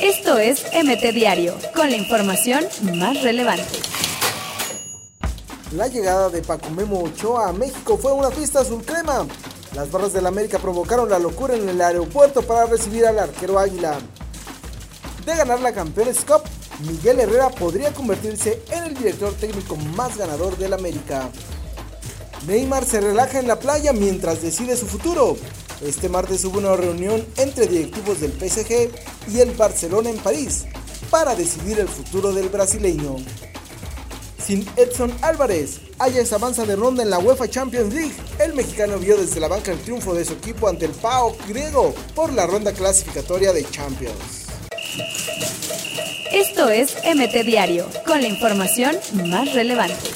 Esto es MT Diario, con la información más relevante. La llegada de Paco Memo Ochoa a México fue una fiesta azul crema. Las barras del América provocaron la locura en el aeropuerto para recibir al arquero Águila. De ganar la Campeones Cup, Miguel Herrera podría convertirse en el director técnico más ganador del América. Neymar se relaja en la playa mientras decide su futuro. Este martes hubo una reunión entre directivos del PSG y el Barcelona en París para decidir el futuro del brasileño. Sin Edson Álvarez, Ajax avanza de ronda en la UEFA Champions League. El mexicano vio desde la banca el triunfo de su equipo ante el PAOK griego por la ronda clasificatoria de Champions. Esto es MT Diario, con la información más relevante.